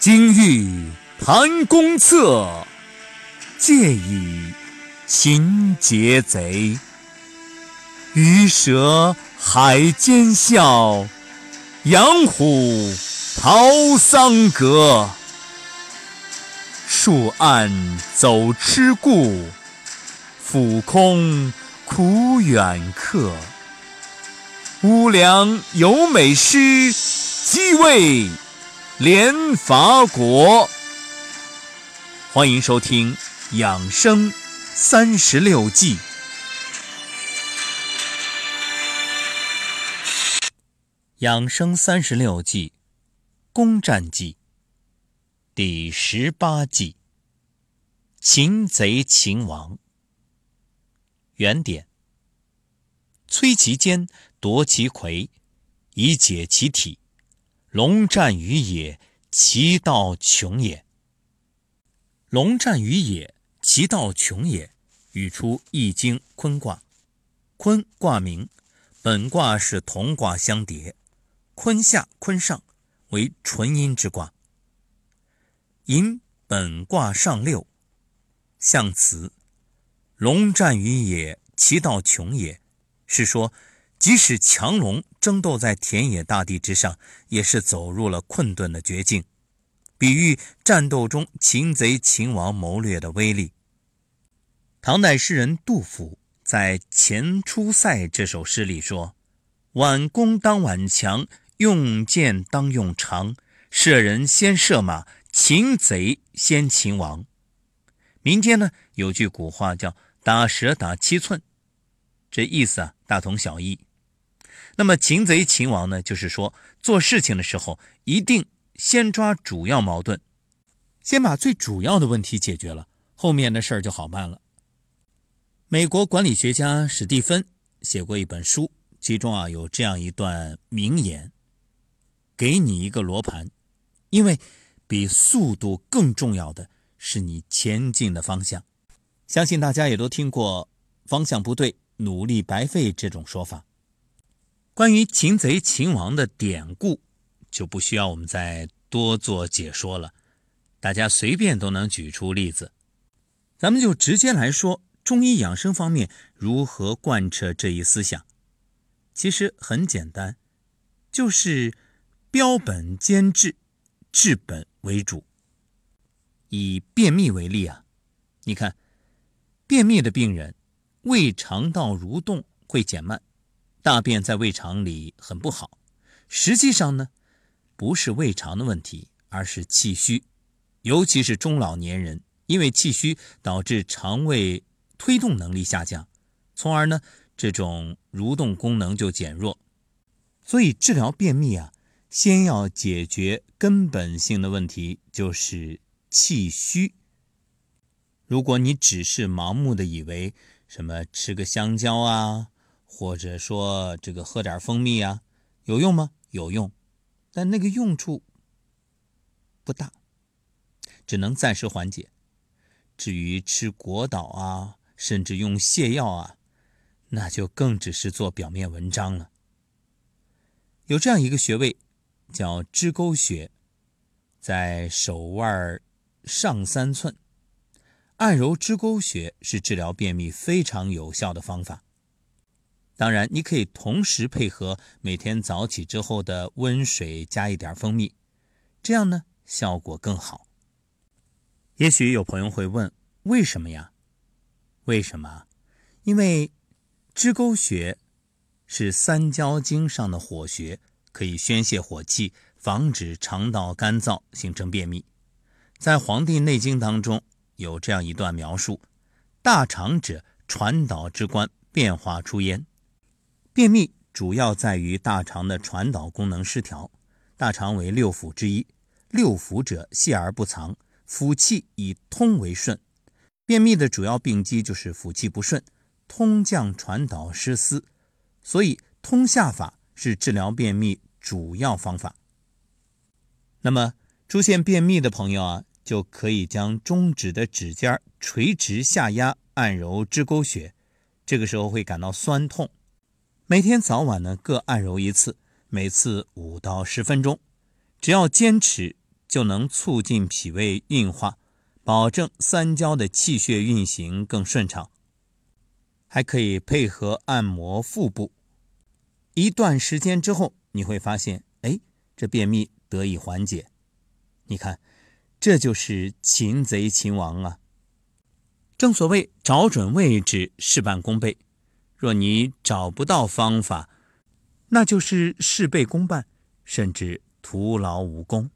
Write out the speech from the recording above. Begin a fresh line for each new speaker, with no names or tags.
今欲谈公策，借以擒劫贼。鱼蛇海间笑，羊虎逃桑阁。树暗走痴故，俯空苦远客。乌梁有美诗，即为连伐国。欢迎收听《养生三十六计》。养生三十六计，攻占计第十八计：擒贼擒王。原点：摧其坚，夺其魁，以解其体。龙战于野，其道穷也。龙战于野，其道穷也。语出《易经》坤卦。坤卦名，本卦是同卦相叠。坤下坤上为纯阴之卦，寅本卦上六，象辞：龙战于野，其道穷也。是说，即使强龙争斗在田野大地之上，也是走入了困顿的绝境，比喻战斗中擒贼擒王谋略的威力。唐代诗人杜甫在《前出塞》这首诗里说：“挽弓当挽强。”用箭当用长，射人先射马，擒贼先擒王。民间呢有句古话叫“打蛇打七寸”，这意思啊大同小异。那么擒贼擒王呢，就是说做事情的时候一定先抓主要矛盾，先把最主要的问题解决了，后面的事儿就好办了。美国管理学家史蒂芬写过一本书，其中啊有这样一段名言。给你一个罗盘，因为比速度更重要的是你前进的方向。相信大家也都听过“方向不对，努力白费”这种说法。关于擒贼擒王的典故，就不需要我们再多做解说了，大家随便都能举出例子。咱们就直接来说中医养生方面如何贯彻这一思想。其实很简单，就是。标本兼治，治本为主。以便秘为例啊，你看，便秘的病人，胃肠道蠕动会减慢，大便在胃肠里很不好。实际上呢，不是胃肠的问题，而是气虚，尤其是中老年人，因为气虚导致肠胃推动能力下降，从而呢，这种蠕动功能就减弱。所以治疗便秘啊。先要解决根本性的问题，就是气虚。如果你只是盲目的以为什么吃个香蕉啊，或者说这个喝点蜂蜜啊，有用吗？有用，但那个用处不大，只能暂时缓解。至于吃果导啊，甚至用泻药啊，那就更只是做表面文章了。有这样一个穴位。叫支沟穴，在手腕上三寸，按揉支沟穴是治疗便秘非常有效的方法。当然，你可以同时配合每天早起之后的温水加一点蜂蜜，这样呢效果更好。也许有朋友会问，为什么呀？为什么？因为支沟穴是三焦经上的火穴。可以宣泄火气，防止肠道干燥形成便秘。在《黄帝内经》当中有这样一段描述：“大肠者，传导之官，变化出焉。”便秘主要在于大肠的传导功能失调。大肠为六腑之一，六腑者泄而不藏，腑气以通为顺。便秘的主要病机就是腑气不顺，通降传导失司。所以通下法是治疗便秘。主要方法。那么出现便秘的朋友啊，就可以将中指的指尖垂直下压，按揉支沟穴。这个时候会感到酸痛。每天早晚呢各按揉一次，每次五到十分钟。只要坚持就能促进脾胃运化，保证三焦的气血运行更顺畅。还可以配合按摩腹部，一段时间之后，你会发现，哎，这便秘得以缓解。你看，这就是擒贼擒王啊！正所谓找准位置，事半功倍。若你找不到方法，那就是事倍功半，甚至徒劳无功。